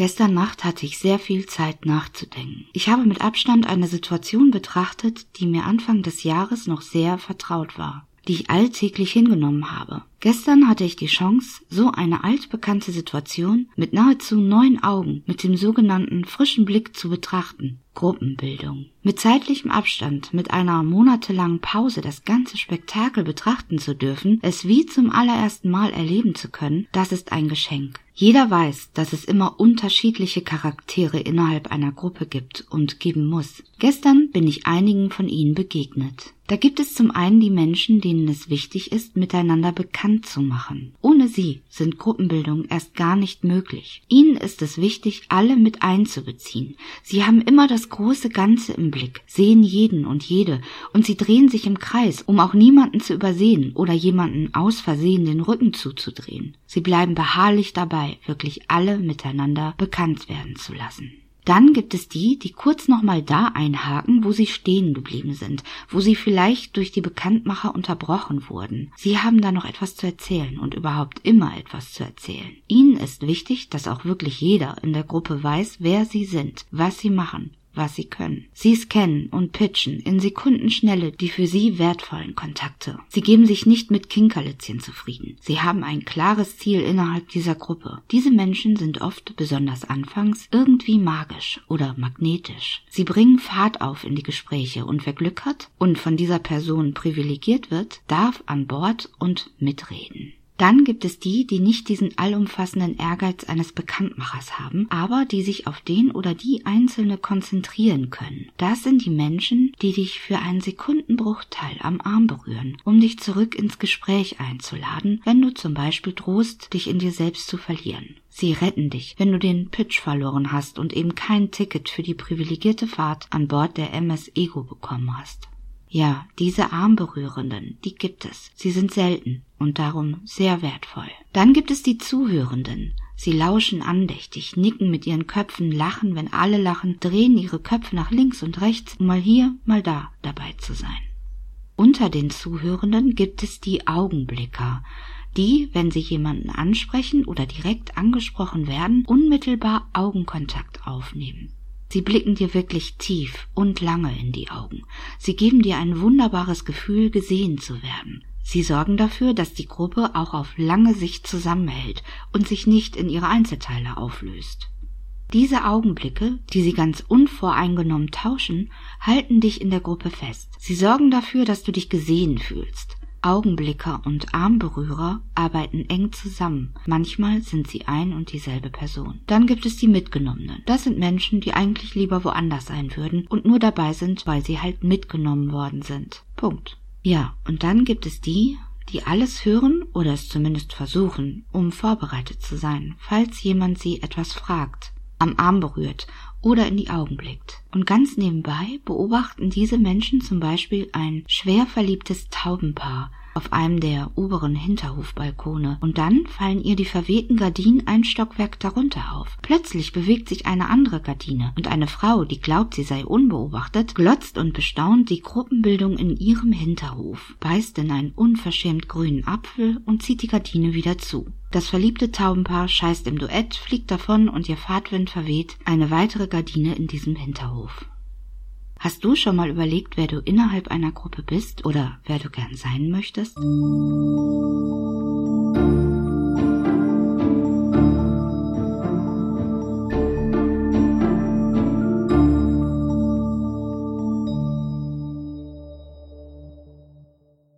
Gestern Nacht hatte ich sehr viel Zeit nachzudenken. Ich habe mit Abstand eine Situation betrachtet, die mir Anfang des Jahres noch sehr vertraut war die ich alltäglich hingenommen habe. Gestern hatte ich die Chance, so eine altbekannte Situation mit nahezu neuen Augen, mit dem sogenannten frischen Blick zu betrachten. Gruppenbildung. Mit zeitlichem Abstand, mit einer monatelangen Pause das ganze Spektakel betrachten zu dürfen, es wie zum allerersten Mal erleben zu können, das ist ein Geschenk. Jeder weiß, dass es immer unterschiedliche Charaktere innerhalb einer Gruppe gibt und geben muss. Gestern bin ich einigen von ihnen begegnet. Da gibt es zum einen die Menschen, denen es wichtig ist, miteinander bekannt zu machen. Ohne sie sind Gruppenbildungen erst gar nicht möglich. Ihnen ist es wichtig, alle mit einzubeziehen. Sie haben immer das große Ganze im Blick, sehen jeden und jede, und sie drehen sich im Kreis, um auch niemanden zu übersehen oder jemanden aus Versehen den Rücken zuzudrehen. Sie bleiben beharrlich dabei, wirklich alle miteinander bekannt werden zu lassen. Dann gibt es die, die kurz nochmal da einhaken, wo sie stehen geblieben sind, wo sie vielleicht durch die Bekanntmacher unterbrochen wurden. Sie haben da noch etwas zu erzählen und überhaupt immer etwas zu erzählen. Ihnen ist wichtig, dass auch wirklich jeder in der Gruppe weiß, wer sie sind, was sie machen, was sie können. Sie scannen und pitchen in Sekundenschnelle die für sie wertvollen Kontakte. Sie geben sich nicht mit Kinkerlitzchen zufrieden. Sie haben ein klares Ziel innerhalb dieser Gruppe. Diese Menschen sind oft, besonders anfangs, irgendwie magisch oder magnetisch. Sie bringen Fahrt auf in die Gespräche und wer Glück hat und von dieser Person privilegiert wird, darf an Bord und mitreden. Dann gibt es die, die nicht diesen allumfassenden Ehrgeiz eines Bekanntmachers haben, aber die sich auf den oder die Einzelne konzentrieren können. Das sind die Menschen, die dich für einen Sekundenbruchteil am Arm berühren, um dich zurück ins Gespräch einzuladen, wenn du zum Beispiel drohst, dich in dir selbst zu verlieren. Sie retten dich, wenn du den Pitch verloren hast und eben kein Ticket für die privilegierte Fahrt an Bord der MS Ego bekommen hast. Ja, diese Armberührenden, die gibt es. Sie sind selten und darum sehr wertvoll. Dann gibt es die Zuhörenden. Sie lauschen andächtig, nicken mit ihren Köpfen, lachen, wenn alle lachen, drehen ihre Köpfe nach links und rechts, um mal hier, mal da dabei zu sein. Unter den Zuhörenden gibt es die Augenblicker, die, wenn sie jemanden ansprechen oder direkt angesprochen werden, unmittelbar Augenkontakt aufnehmen. Sie blicken dir wirklich tief und lange in die Augen. Sie geben dir ein wunderbares Gefühl, gesehen zu werden. Sie sorgen dafür, dass die Gruppe auch auf lange Sicht zusammenhält und sich nicht in ihre Einzelteile auflöst. Diese Augenblicke, die sie ganz unvoreingenommen tauschen, halten dich in der Gruppe fest. Sie sorgen dafür, dass du dich gesehen fühlst. Augenblicker und Armberührer arbeiten eng zusammen. Manchmal sind sie ein und dieselbe Person. Dann gibt es die Mitgenommenen. Das sind Menschen, die eigentlich lieber woanders sein würden und nur dabei sind, weil sie halt mitgenommen worden sind. Punkt. Ja, und dann gibt es die, die alles hören oder es zumindest versuchen, um vorbereitet zu sein, falls jemand sie etwas fragt, am Arm berührt oder in die Augen blickt. Und ganz nebenbei beobachten diese Menschen zum Beispiel ein schwer verliebtes Taubenpaar, auf einem der oberen Hinterhofbalkone, und dann fallen ihr die verwehten Gardinen ein Stockwerk darunter auf. Plötzlich bewegt sich eine andere Gardine, und eine Frau, die glaubt, sie sei unbeobachtet, glotzt und bestaunt die Gruppenbildung in ihrem Hinterhof, beißt in einen unverschämt grünen Apfel und zieht die Gardine wieder zu. Das verliebte Taubenpaar scheißt im Duett, fliegt davon und ihr Fahrtwind verweht eine weitere Gardine in diesem Hinterhof. Hast du schon mal überlegt, wer du innerhalb einer Gruppe bist oder wer du gern sein möchtest?